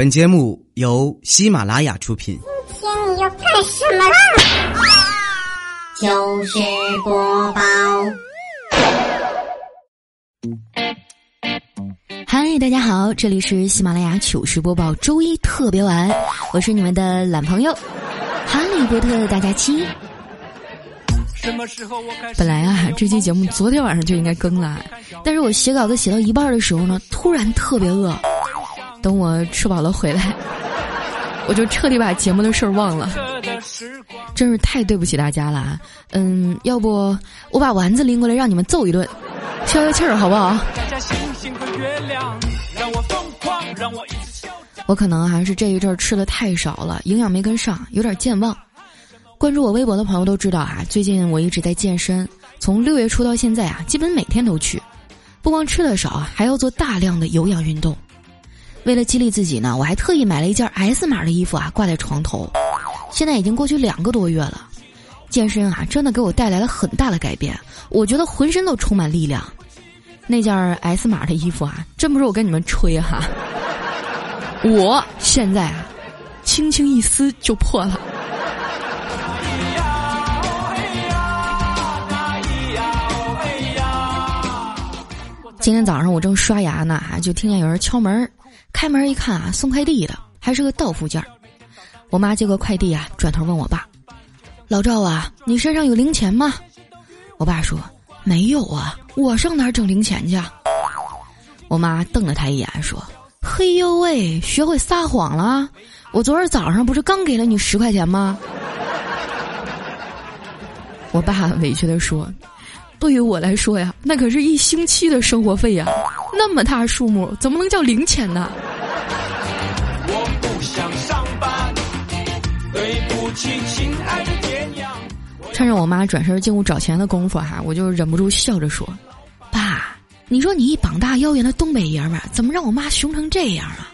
本节目由喜马拉雅出品。今天你要干什么啦？糗事播报。嗨，大家好，这里是喜马拉雅糗事播报周一特别晚，我是你们的懒朋友哈利波特大家期。本来啊，这期节目昨天晚上就应该更了，但是我写稿子写到一半的时候呢，突然特别饿。等我吃饱了回来，我就彻底把节目的事儿忘了，真是太对不起大家了啊！嗯，要不我把丸子拎过来让你们揍一顿，消消气儿好不好？我可能还是这一阵儿吃的太少了，营养没跟上，有点健忘。关注我微博的朋友都知道啊，最近我一直在健身，从六月初到现在啊，基本每天都去，不光吃的少，还要做大量的有氧运动。为了激励自己呢，我还特意买了一件 S 码的衣服啊，挂在床头。现在已经过去两个多月了，健身啊，真的给我带来了很大的改变。我觉得浑身都充满力量。那件 S 码的衣服啊，真不是我跟你们吹哈，我现在啊，轻轻一撕就破了。今天早上我正刷牙呢，就听见有人敲门。开门一看啊，送快递的还是个到付件儿。我妈接过快递啊，转头问我爸：“老赵啊，你身上有零钱吗？”我爸说：“没有啊，我上哪儿整零钱去？”我妈瞪了他一眼说：“嘿呦喂，学会撒谎了！我昨儿早上不是刚给了你十块钱吗？” 我爸委屈的说：“对于我来说呀，那可是一星期的生活费呀。”那么大数目，怎么能叫零钱呢？我不想上班，对不起，亲爱的爹娘。趁着我妈转身进屋找钱的功夫哈，我就忍不住笑着说：“爸，你说你一膀大腰圆的东北爷们儿，怎么让我妈凶成这样啊？”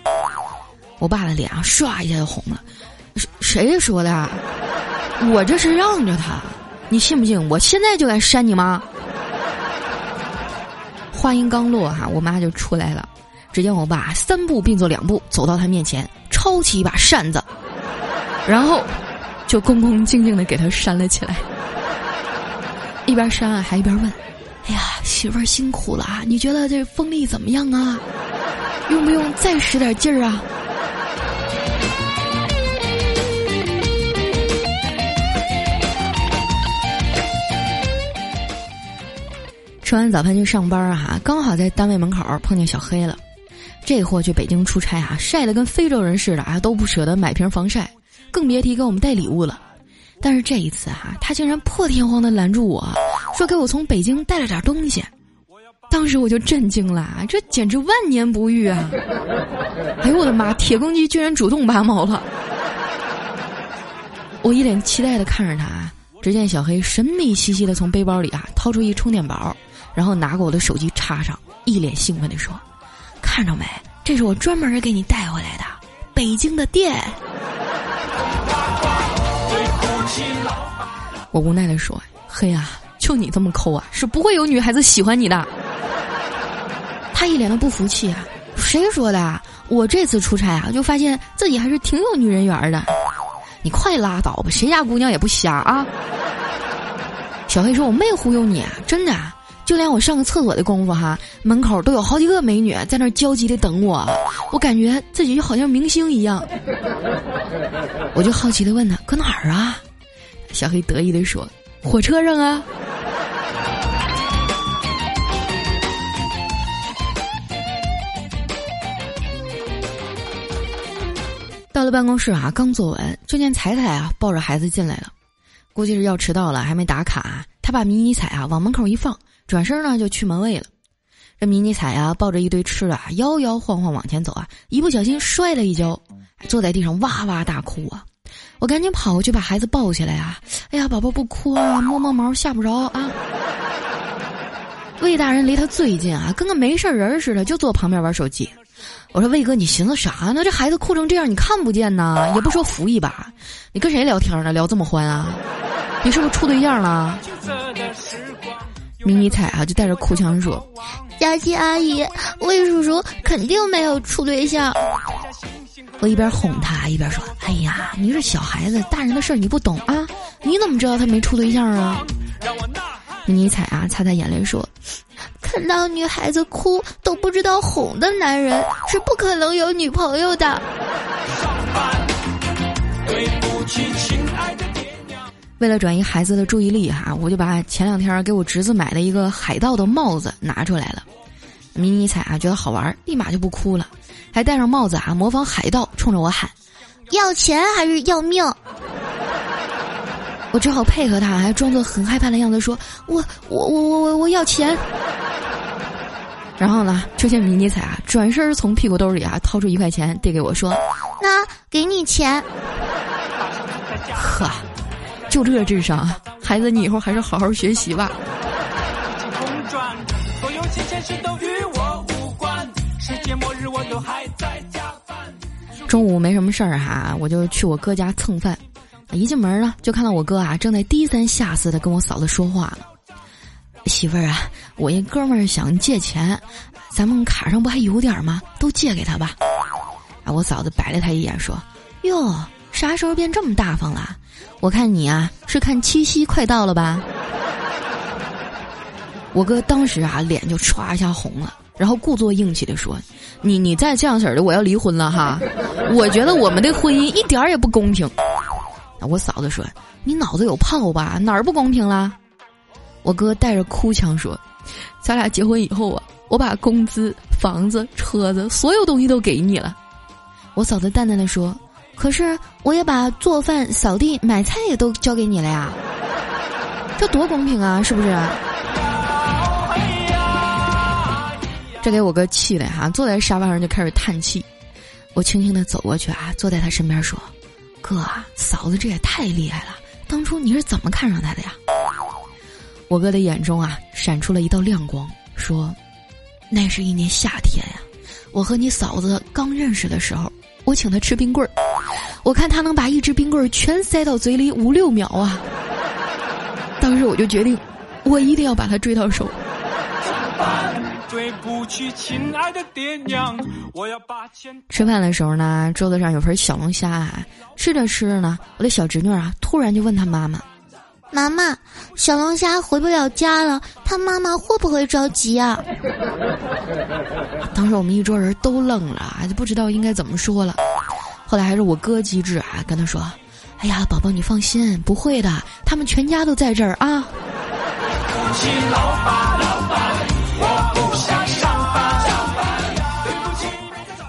我爸的脸啊，唰一下就红了。谁说的？我这是让着他，你信不信？我现在就敢扇你妈！话音刚落，哈，我妈就出来了。只见我爸三步并作两步走到他面前，抄起一把扇子，然后就恭恭敬敬的给他扇了起来。一边扇啊，还一边问：“哎呀，媳妇儿辛苦了，你觉得这风力怎么样啊？用不用再使点劲儿啊？”吃完早饭去上班啊，刚好在单位门口碰见小黑了。这货去北京出差啊，晒得跟非洲人似的啊，都不舍得买瓶防晒，更别提给我们带礼物了。但是这一次哈，他竟然破天荒的拦住我说给我从北京带了点东西。当时我就震惊了，这简直万年不遇啊！哎呦我的妈，铁公鸡居然主动拔毛了！我一脸期待的看着他，只见小黑神秘兮兮的从背包里啊掏出一充电宝。然后拿过我的手机插上，一脸兴奋地说：“看着没，这是我专门给你带回来的北京的店。”我无奈地说：“嘿呀，就你这么抠啊，是不会有女孩子喜欢你的。”他一脸的不服气啊：“谁说的？我这次出差啊，就发现自己还是挺有女人缘的。你快拉倒吧，谁家姑娘也不瞎啊。”小黑说：“我没忽悠你啊，真的。”就连我上个厕所的功夫哈，门口都有好几个美女在那焦急的等我，我感觉自己就好像明星一样。我就好奇的问他搁哪儿啊？小黑得意的说：“火车上啊。”到了办公室啊，刚坐稳，就见彩彩啊抱着孩子进来了，估计是要迟到了，还没打卡。他把迷你彩啊往门口一放。转身呢就去门卫了，这迷你彩呀抱着一堆吃的啊，摇摇晃晃往前走啊，一不小心摔了一跤，坐在地上哇哇大哭啊！我赶紧跑过去把孩子抱起来啊！哎呀，宝宝不哭啊，摸摸毛吓不着啊！魏大人离他最近啊，跟个没事人似的，就坐旁边玩手机。我说魏哥，你寻思啥呢？这孩子哭成这样，你看不见呐？也不说扶一把，你跟谁聊天呢？聊这么欢啊？你是不是处对象了？迷你彩啊，就带着哭腔说：“佳琪阿姨，魏叔叔肯定没有处对象。”我我一边哄他一边说：“哎呀，你是小孩子，大人的事儿你不懂啊？你怎么知道他没处对象啊？”迷彩啊，擦擦眼泪说：“看到女孩子哭都不知道哄的男人是不可能有女朋友的。”对不起，亲爱的。”为了转移孩子的注意力哈，我就把前两天给我侄子买的一个海盗的帽子拿出来了。迷你彩啊觉得好玩，立马就不哭了，还戴上帽子啊模仿海盗，冲着我喊：“要钱还是要命？”我只好配合他，还装作很害怕的样子说：“我我我我我我要钱。”然后呢，出现迷你彩啊转身从屁股兜里啊掏出一块钱递给我说：“那给你钱。”呵。就这智商，孩子，你以后还是好好学习吧。中午没什么事儿哈，我就去我哥家蹭饭。一进门呢，就看到我哥啊正在低三下四的跟我嫂子说话呢。媳妇儿啊，我一哥们儿想借钱，咱们卡上不还有点吗？都借给他吧。啊，我嫂子白了他一眼说：“哟。”啥时候变这么大方了？我看你啊，是看七夕快到了吧？我哥当时啊，脸就唰一下红了，然后故作硬气的说：“你你再这样式儿的，我要离婚了哈！我觉得我们的婚姻一点儿也不公平。”我嫂子说：“你脑子有泡吧？哪儿不公平了？”我哥带着哭腔说：“咱俩结婚以后啊，我把工资、房子、车子，所有东西都给你了。”我嫂子淡淡的说。可是我也把做饭、扫地、买菜也都交给你了呀，这多公平啊，是不是？这给我哥气的哈，坐在沙发上就开始叹气。我轻轻的走过去啊，坐在他身边说：“哥啊，嫂子这也太厉害了，当初你是怎么看上她的呀？”我哥的眼中啊，闪出了一道亮光，说：“那是一年夏天呀，我和你嫂子刚认识的时候。”我请他吃冰棍儿，我看他能把一只冰棍儿全塞到嘴里五六秒啊！当时我就决定，我一定要把他追到手。吃饭的时候呢，桌子上有盆小龙虾啊，吃着吃着呢，我的小侄女啊，突然就问他妈妈：“妈妈，小龙虾回不了家了，他妈妈会不会着急啊？” 当时我们一桌人都愣了，就不知道应该怎么说了。后来还是我哥机智啊，跟他说：“哎呀，宝宝你放心，不会的，他们全家都在这儿啊。”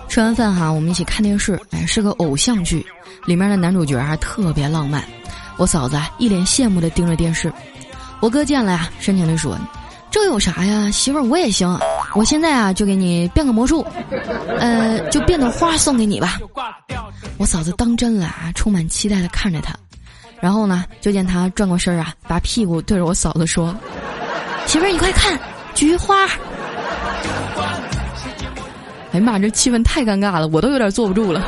吃完饭哈，我们一起看电视，哎，是个偶像剧，里面的男主角还特别浪漫。我嫂子啊，一脸羡慕的盯着电视，我哥见了呀，深情的说。这有啥呀，媳妇儿我也行，我现在啊就给你变个魔术，呃，就变朵花送给你吧。我嫂子当真了啊，充满期待的看着他，然后呢，就见他转过身儿啊，把屁股对着我嫂子说：“媳妇儿你快看，菊花。”哎呀妈，这气氛太尴尬了，我都有点坐不住了。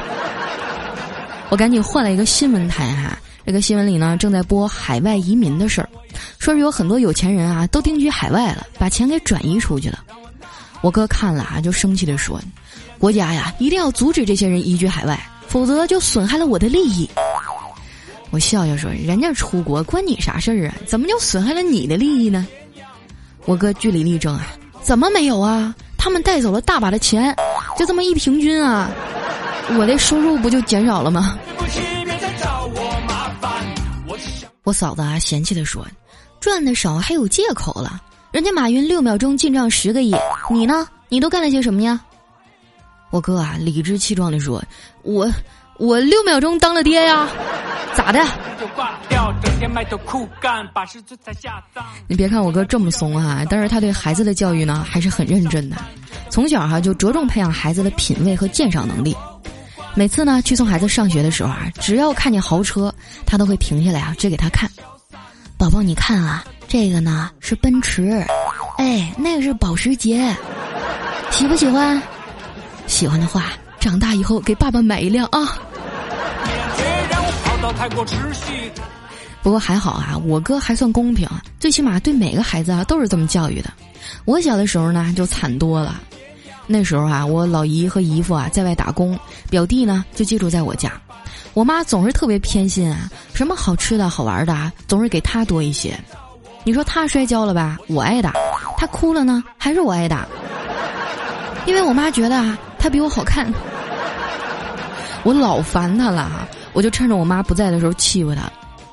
我赶紧换了一个新闻台哈，这个新闻里呢正在播海外移民的事儿。说是有很多有钱人啊，都定居海外了，把钱给转移出去了。我哥看了啊，就生气的说：“国家呀，一定要阻止这些人移居海外，否则就损害了我的利益。”我笑笑说：“人家出国关你啥事儿啊？怎么就损害了你的利益呢？”我哥据理力争啊：“怎么没有啊？他们带走了大把的钱，就这么一平均啊，我的收入不就减少了吗？”我嫂子啊，嫌弃的说：“赚的少还有借口了，人家马云六秒钟进账十个亿，你呢？你都干了些什么呀？”我哥啊，理直气壮的说：“我我六秒钟当了爹呀，咋的？”你别看我哥这么怂啊，但是他对孩子的教育呢还是很认真的，从小哈就着重培养孩子的品味和鉴赏能力。每次呢去送孩子上学的时候啊，只要看见豪车，他都会停下来啊，指给他看。宝宝，你看啊，这个呢是奔驰，哎，那个是保时捷，喜不喜欢？喜欢的话，长大以后给爸爸买一辆啊。不过还好啊，我哥还算公平，最起码对每个孩子啊都是这么教育的。我小的时候呢就惨多了。那时候啊，我老姨和姨夫啊在外打工，表弟呢就寄住在我家。我妈总是特别偏心啊，什么好吃的好玩的啊，总是给他多一些。你说他摔跤了吧，我挨打；他哭了呢，还是我挨打。因为我妈觉得啊，他比我好看。我老烦他了哈，我就趁着我妈不在的时候欺负他。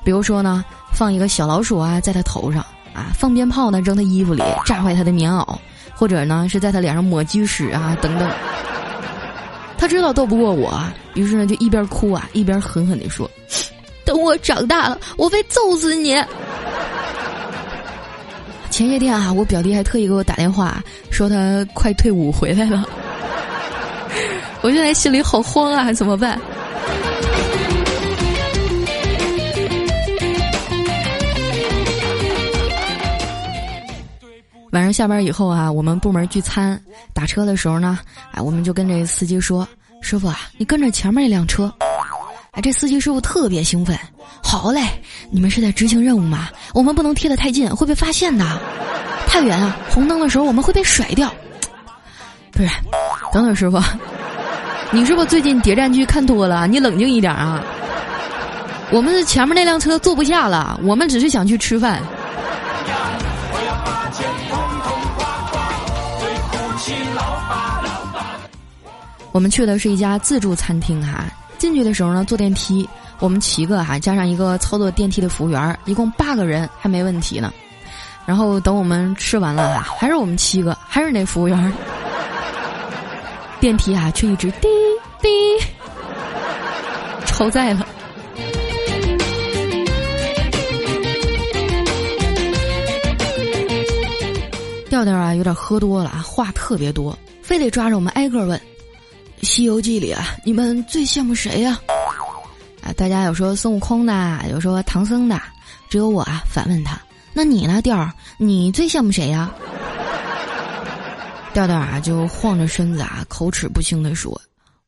比如说呢，放一个小老鼠啊在他头上啊，放鞭炮呢扔他衣服里，炸坏他的棉袄，或者呢是在他脸上抹鸡屎啊等等。他知道斗不过我，于是呢就一边哭啊一边狠狠地说：“等我长大了，我非揍死你！”前些天啊，我表弟还特意给我打电话，说他快退伍回来了。我现在心里好慌啊，怎么办？晚上下班以后啊，我们部门聚餐，打车的时候呢，哎，我们就跟这司机说：“师傅啊，你跟着前面那辆车。”哎，这司机师傅特别兴奋。好嘞，你们是在执行任务吗？我们不能贴得太近，会被发现的。太远啊，红灯的时候我们会被甩掉。不是，等等，师傅，你是不是最近谍战剧看多了？你冷静一点啊！我们前面那辆车坐不下了，我们只是想去吃饭。我们去的是一家自助餐厅哈，进去的时候呢，坐电梯。我们七个哈，加上一个操作电梯的服务员，一共八个人还没问题呢。然后等我们吃完了哈，还是我们七个，还是那服务员。电梯啊，却一直滴滴，超载了。调调啊，有点喝多了啊，话特别多，非得抓着我们挨个问。《西游记》里啊，你们最羡慕谁呀？啊大家有说孙悟空的，有说唐僧的，只有我啊反问他：“那你呢，调儿？你最羡慕谁呀？”调调啊就晃着身子啊，口齿不清的说：“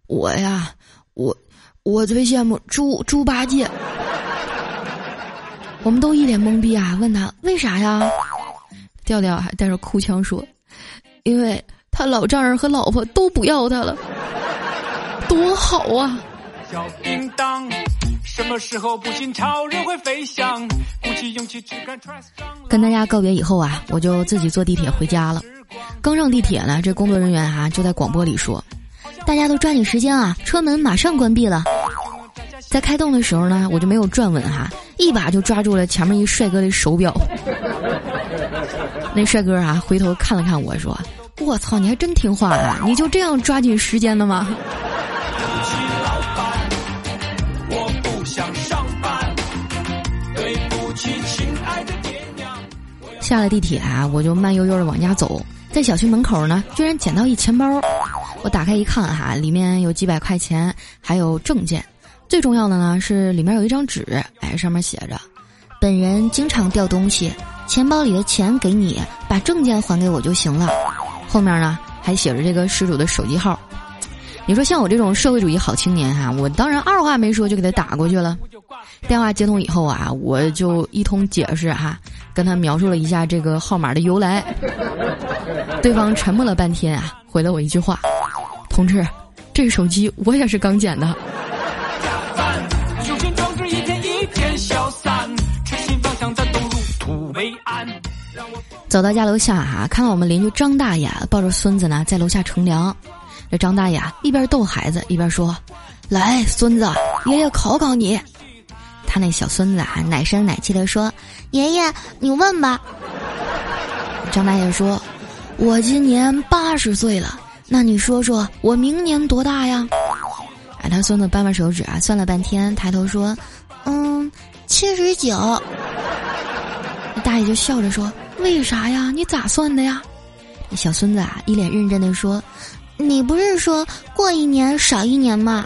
我呀，我我最羡慕猪猪八戒。”我们都一脸懵逼啊，问他为啥呀？调调还带着哭腔说：“因为他老丈人和老婆都不要他了，多好啊！”小叮当，什么时候不信超人会飞翔？鼓起勇气。跟大家告别以后啊，我就自己坐地铁回家了。刚上地铁呢，这工作人员哈就在广播里说：“大家都抓紧时间啊，车门马上关闭了。”在开动的时候呢，我就没有转稳哈，一把就抓住了前面一帅哥的手表。那帅哥啊，回头看了看我说：“我操，你还真听话啊！你就这样抓紧时间的吗？”下了地铁啊，我就慢悠悠的往家走，在小区门口呢，居然捡到一钱包。我打开一看哈，里面有几百块钱，还有证件。最重要的呢是里面有一张纸，哎，上面写着：“本人经常掉东西，钱包里的钱给你，把证件还给我就行了。”后面呢还写着这个失主的手机号。你说像我这种社会主义好青年哈，我当然二话没说就给他打过去了。电话接通以后啊，我就一通解释哈。跟他描述了一下这个号码的由来，对方沉默了半天啊，回了我一句话：“同志，这个手机我也是刚捡的。”走到家楼下哈，看到我们邻居张大爷抱着孙子呢，在楼下乘凉。这张大爷一边逗孩子，一边说：“来，孙子，爷爷考考你。”他那小孙子啊，奶声奶气的说：“爷爷，你问吧。”张大爷说：“我今年八十岁了，那你说说我明年多大呀？”哎，他孙子掰掰手指啊，算了半天，抬头说：“嗯，七十九。”大爷就笑着说：“为啥呀？你咋算的呀？”小孙子啊，一脸认真的说：“你不是说过一年少一年吗？”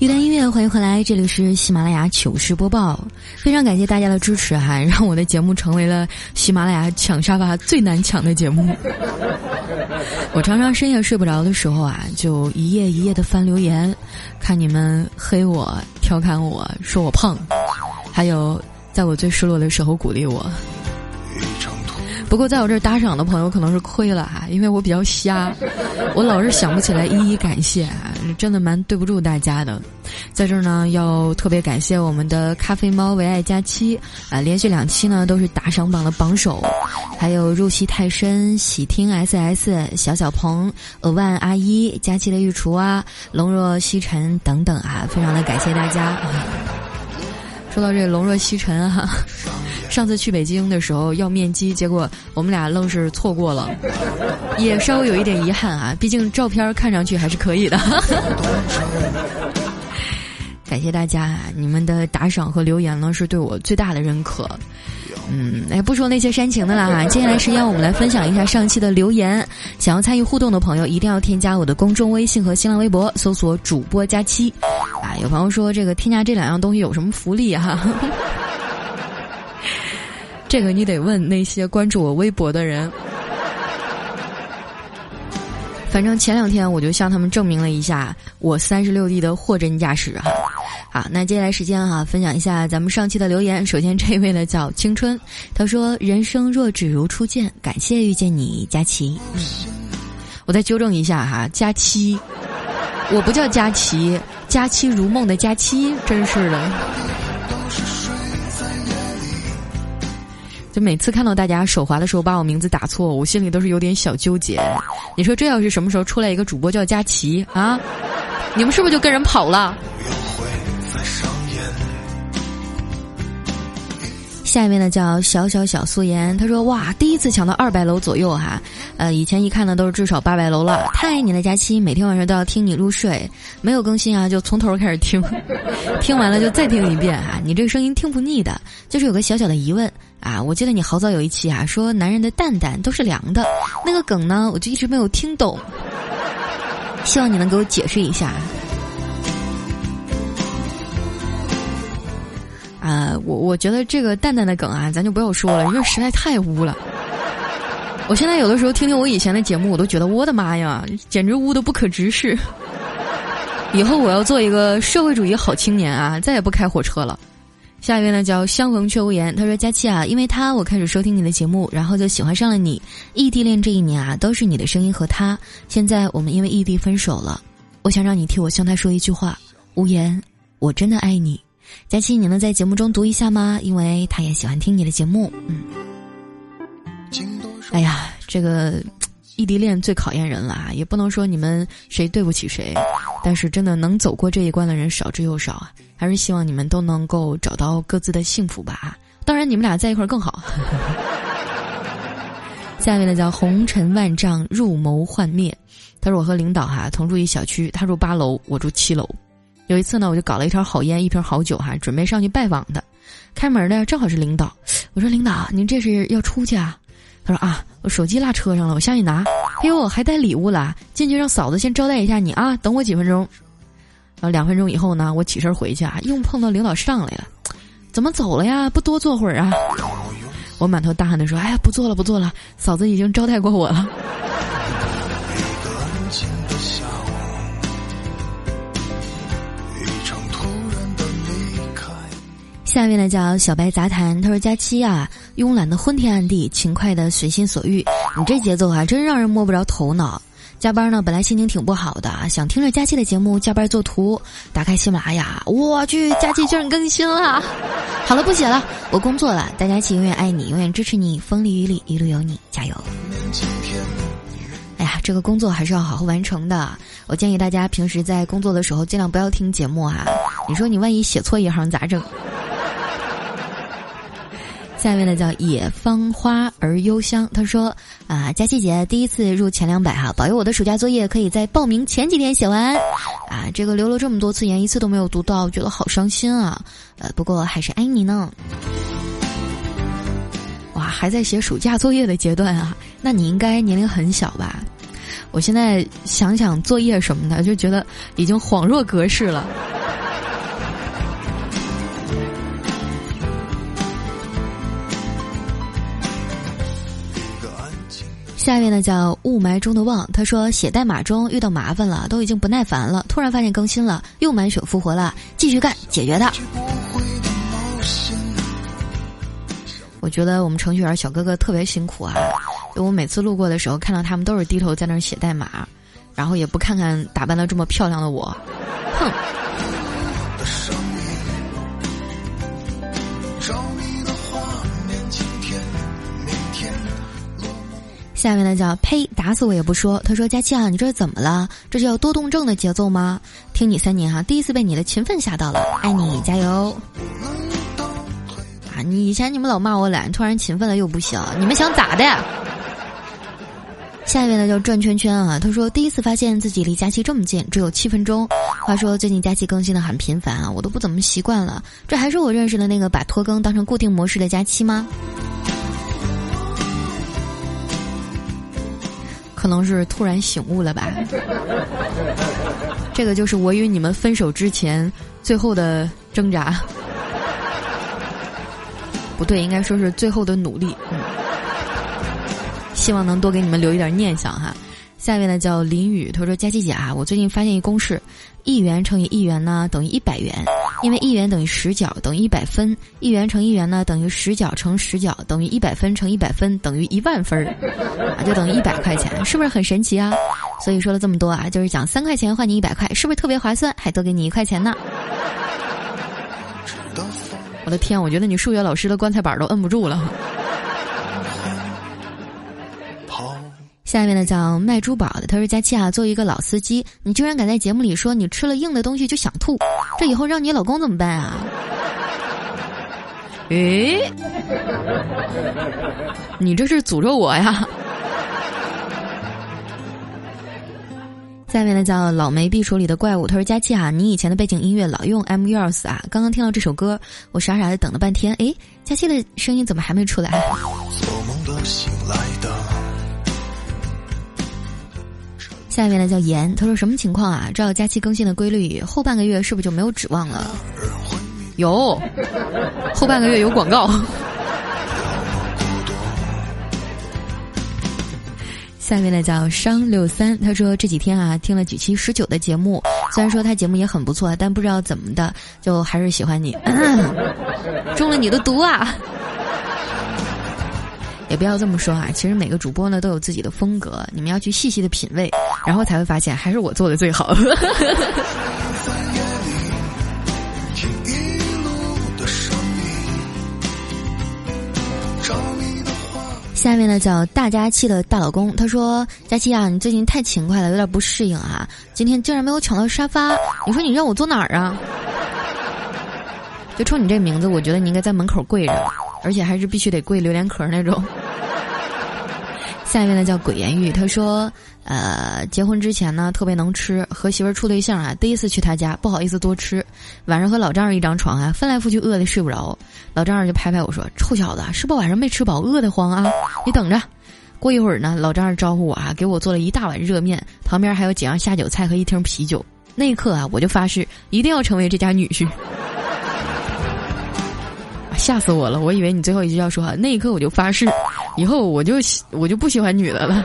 一段音乐，欢迎回来，这里是喜马拉雅糗事播报。非常感谢大家的支持哈，让我的节目成为了喜马拉雅抢沙发最难抢的节目。我常常深夜睡不着的时候啊，就一页一页的翻留言，看你们黑我、调侃我说我胖，还有在我最失落的时候鼓励我。不过在我这儿打赏的朋友可能是亏了哈，因为我比较瞎，我老是想不起来一一感谢啊，真的蛮对不住大家的。在这儿呢，要特别感谢我们的咖啡猫唯爱佳期啊，连续两期呢都是打赏榜的榜首，还有入戏太深、喜听 SS、小小鹏、额万阿一、佳期的御厨啊、龙若西尘等等啊，非常的感谢大家。说到这龙若西尘哈。上次去北京的时候要面基，结果我们俩愣是错过了，也稍微有一点遗憾啊。毕竟照片看上去还是可以的。感谢大家，你们的打赏和留言呢，是对我最大的认可。嗯，哎，不说那些煽情的了哈。接下来时间我们来分享一下上期的留言。想要参与互动的朋友，一定要添加我的公众微信和新浪微博，搜索“主播佳期”。啊，有朋友说这个添加这两样东西有什么福利哈？这个你得问那些关注我微博的人。反正前两天我就向他们证明了一下我三十六 D 的货真价实哈。好，那接下来时间哈，分享一下咱们上期的留言。首先这位呢叫青春，他说：“人生若只如初见，感谢遇见你，佳琪。”嗯我再纠正一下哈，佳期，我不叫佳琪，佳期如梦的佳期，真是的。就每次看到大家手滑的时候把我名字打错，我心里都是有点小纠结。你说这要是什么时候出来一个主播叫佳琪啊，你们是不是就跟人跑了？下一位呢叫小小小素颜，他说哇，第一次抢到二百楼左右哈，呃，以前一看呢都是至少八百楼了。太爱你的佳期，每天晚上都要听你入睡，没有更新啊就从头开始听，听完了就再听一遍啊，你这个声音听不腻的，就是有个小小的疑问啊，我记得你好早有一期啊说男人的蛋蛋都是凉的，那个梗呢我就一直没有听懂，希望你能给我解释一下。啊，我我觉得这个蛋蛋的梗啊，咱就不要说了，因为实在太污了。我现在有的时候听听我以前的节目，我都觉得我的妈呀，简直污的不可直视。以后我要做一个社会主义好青年啊，再也不开火车了。下一位呢叫相逢却无言，他说：“佳期啊，因为他我开始收听你的节目，然后就喜欢上了你。异地恋这一年啊，都是你的声音和他。现在我们因为异地分手了，我想让你替我向他说一句话：无言，我真的爱你。”佳期，你能在节目中读一下吗？因为他也喜欢听你的节目。嗯，哎呀，这个异地恋最考验人了啊！也不能说你们谁对不起谁，但是真的能走过这一关的人少之又少啊！还是希望你们都能够找到各自的幸福吧啊。当然，你们俩在一块儿更好。下面呢叫红尘万丈，入眸幻灭。他说：“我和领导哈同住一小区，他住八楼，我住七楼。”有一次呢，我就搞了一条好烟，一瓶好酒，哈，准备上去拜访他。开门的正好是领导，我说：“领导，您这是要出去啊？”说：“啊，我手机落车上了，我下去拿。”哎呦，还带礼物了，进去让嫂子先招待一下你啊，等我几分钟。然后两分钟以后呢，我起身回去啊，又碰到领导上来了，怎么走了呀？不多坐会儿啊？我满头大汗的说：“哎呀，不坐了，不坐了，嫂子已经招待过我了。”下面呢叫小白杂谈，他说：“佳期啊，慵懒的昏天暗地，勤快的随心所欲，你这节奏啊，真让人摸不着头脑。加班呢，本来心情挺不好的，想听着佳期的节目加班做图，打开喜马拉雅，我去，佳期居然更新了！好了，不写了，我工作了。大家期永远爱你，永远支持你，风里雨里一路有你，加油！哎呀，这个工作还是要好好完成的。我建议大家平时在工作的时候尽量不要听节目啊，你说你万一写错一行咋整？”下面呢叫野芳花而幽香，他说啊，佳琪姐第一次入前两百哈，保佑我的暑假作业可以在报名前几天写完，啊，这个留了这么多次言，一次都没有读到，觉得好伤心啊，呃，不过还是爱你呢。哇，还在写暑假作业的阶段啊，那你应该年龄很小吧？我现在想想作业什么的，就觉得已经恍若隔世了。下面呢叫雾霾中的望，他说写代码中遇到麻烦了，都已经不耐烦了，突然发现更新了，又满血复活了，继续干，解决它。我觉得我们程序员小哥哥特别辛苦啊！我每次路过的时候，看到他们都是低头在那儿写代码，然后也不看看打扮的这么漂亮的我，哼。下面呢叫呸，打死我也不说。他说：“佳期啊，你这是怎么了？这是要多动症的节奏吗？听你三年哈，第一次被你的勤奋吓到了，爱你，加油！啊，你以前你们老骂我懒，突然勤奋了又不行，你们想咋的？”下一位呢叫转圈圈啊，他说：“第一次发现自己离佳期这么近，只有七分钟。话说最近佳期更新的很频繁啊，我都不怎么习惯了。这还是我认识的那个把拖更当成固定模式的佳期吗？”可能是突然醒悟了吧，这个就是我与你们分手之前最后的挣扎，不对，应该说是最后的努力。嗯，希望能多给你们留一点念想哈。下面呢叫林雨，他说：“佳琪姐啊，我最近发现一公式，一元乘以一元呢等于一百元，因为一元等于十角等于一百分，一元乘一元呢等于十角乘十角等于一百分乘一百分等于一万分儿，啊就等于一百块钱，是不是很神奇啊？所以说了这么多啊，就是讲三块钱换你一百块，是不是特别划算？还多给你一块钱呢？我的天，我觉得你数学老师的棺材板都摁不住了。”下面呢叫卖珠宝的，他说：“佳期啊，作为一个老司机，你居然敢在节目里说你吃了硬的东西就想吐，这以后让你老公怎么办啊？” 诶，你这是诅咒我呀！下面呢叫老梅碧手里的怪物，他说：“佳期啊，你以前的背景音乐老用 M Yours 啊，刚刚听到这首歌，我傻傻的等了半天，诶，佳期的声音怎么还没出来？”下面呢叫严，他说什么情况啊？照假期更新的规律，后半个月是不是就没有指望了？有，后半个月有广告。下面呢叫商六三，他说这几天啊听了几期十九的节目，虽然说他节目也很不错，但不知道怎么的，就还是喜欢你，中了你的毒啊！也不要这么说啊，其实每个主播呢都有自己的风格，你们要去细细的品味，然后才会发现还是我做的最好。下面呢叫大佳期的大老公，他说：“佳期啊，你最近太勤快了，有点不适应啊，今天竟然没有抢到沙发，你说你让我坐哪儿啊？就冲你这名字，我觉得你应该在门口跪着，而且还是必须得跪榴莲壳那种。”下面呢叫鬼言玉，他说，呃，结婚之前呢特别能吃，和媳妇儿处对象啊，第一次去他家，不好意思多吃，晚上和老丈人一张床啊，翻来覆去饿的睡不着，老丈人就拍拍我说：“臭小子，是不晚上没吃饱，饿得慌啊？你等着，过一会儿呢，老丈人招呼我啊，给我做了一大碗热面，旁边还有几样下酒菜和一听啤酒，那一刻啊，我就发誓一定要成为这家女婿。”吓死我了！我以为你最后一句要说，那一刻我就发誓，以后我就我就不喜欢女的了。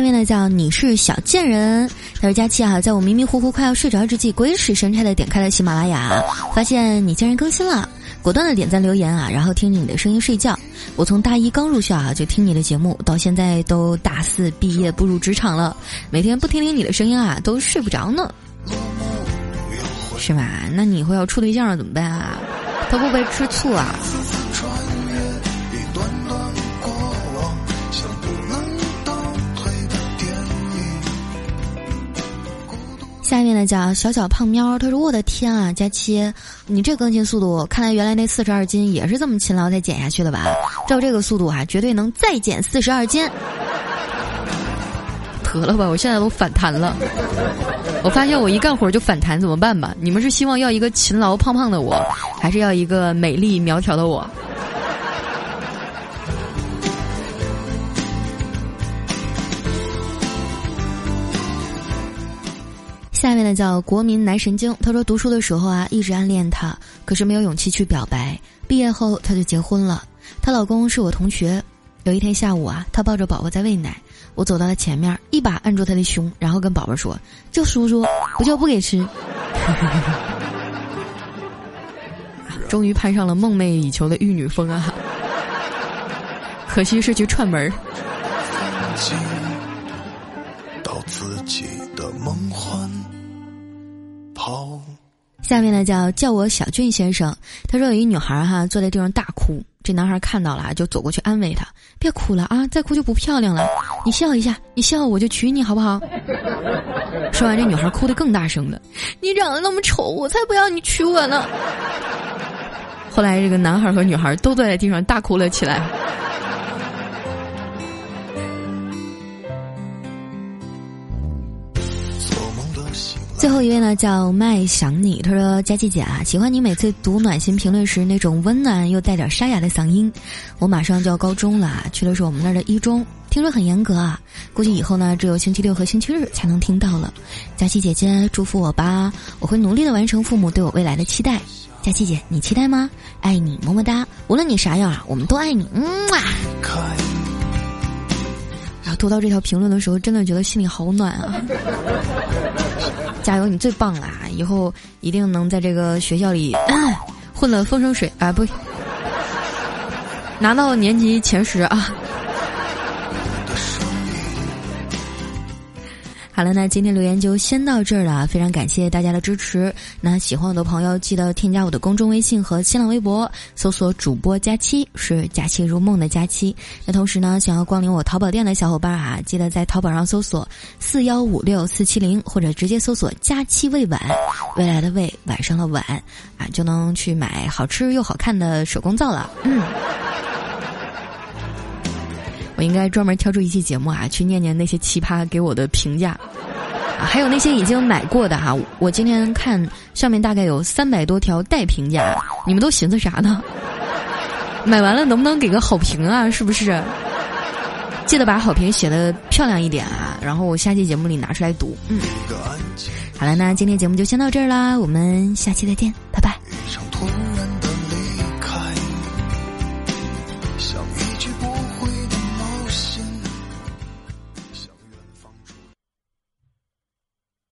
下面呢叫你是小贱人，他说佳期啊，在我迷迷糊糊快要睡着之际，鬼使神差的点开了喜马拉雅，发现你竟然更新了。果断的点赞留言啊，然后听你的声音睡觉。我从大一刚入校啊，就听你的节目，到现在都大四毕业步入职场了，每天不听听你的声音啊，都睡不着呢。是吧？那你以后要处对象了怎么办啊？他会不会吃醋啊？下面呢叫小小胖喵，他说：“我的天啊，佳期，你这更新速度，看来原来那四十二斤也是这么勤劳才减下去的吧？照这个速度啊，绝对能再减四十二斤。得了吧，我现在都反弹了。我发现我一干活就反弹，怎么办吧？你们是希望要一个勤劳胖胖的我，还是要一个美丽苗条的我？”下面呢叫国民男神经，他说读书的时候啊一直暗恋他，可是没有勇气去表白。毕业后他就结婚了，她老公是我同学。有一天下午啊，她抱着宝宝在喂奶，我走到了前面，一把按住她的胸，然后跟宝宝说：“叫叔叔，不叫不给吃。”终于攀上了梦寐以求的玉女峰啊！可惜是去串门儿。下面呢叫叫我小俊先生，他说有一女孩哈坐在地上大哭，这男孩看到了就走过去安慰她，别哭了啊，再哭就不漂亮了，你笑一下，你笑我就娶你好不好？说完这女孩哭得更大声了，你长得那么丑，我才不要你娶我呢。后来这个男孩和女孩都坐在地上大哭了起来。最后一位呢，叫麦想你。他说：“佳琪姐啊，喜欢你每次读暖心评论时那种温暖又带点沙哑的嗓音。我马上就要高中了，去的是我们那儿的一中，听说很严格啊，估计以后呢只有星期六和星期日才能听到了。佳琪姐姐，祝福我吧，我会努力的完成父母对我未来的期待。佳琪姐，你期待吗？爱你，么么哒。无论你啥样啊，我们都爱你。嗯啊。”然后读到这条评论的时候，真的觉得心里好暖啊。加油，你最棒了！以后一定能在这个学校里 混得风生水啊，不，拿到年级前十啊。好了，那今天留言就先到这儿了，非常感谢大家的支持。那喜欢我的朋友，记得添加我的公众微信和新浪微博，搜索主播佳期，是假期如梦的佳期。那同时呢，想要光临我淘宝店的小伙伴啊，记得在淘宝上搜索四幺五六四七零，或者直接搜索佳期未晚，未来的未，晚上的晚啊，就能去买好吃又好看的手工皂了。嗯。我应该专门挑出一期节目啊，去念念那些奇葩给我的评价，啊还有那些已经买过的哈。我今天看上面大概有三百多条待评价，你们都寻思啥呢？买完了能不能给个好评啊？是不是？记得把好评写的漂亮一点啊，然后我下期节目里拿出来读。嗯，好了，那今天节目就先到这儿啦，我们下期再见，拜拜。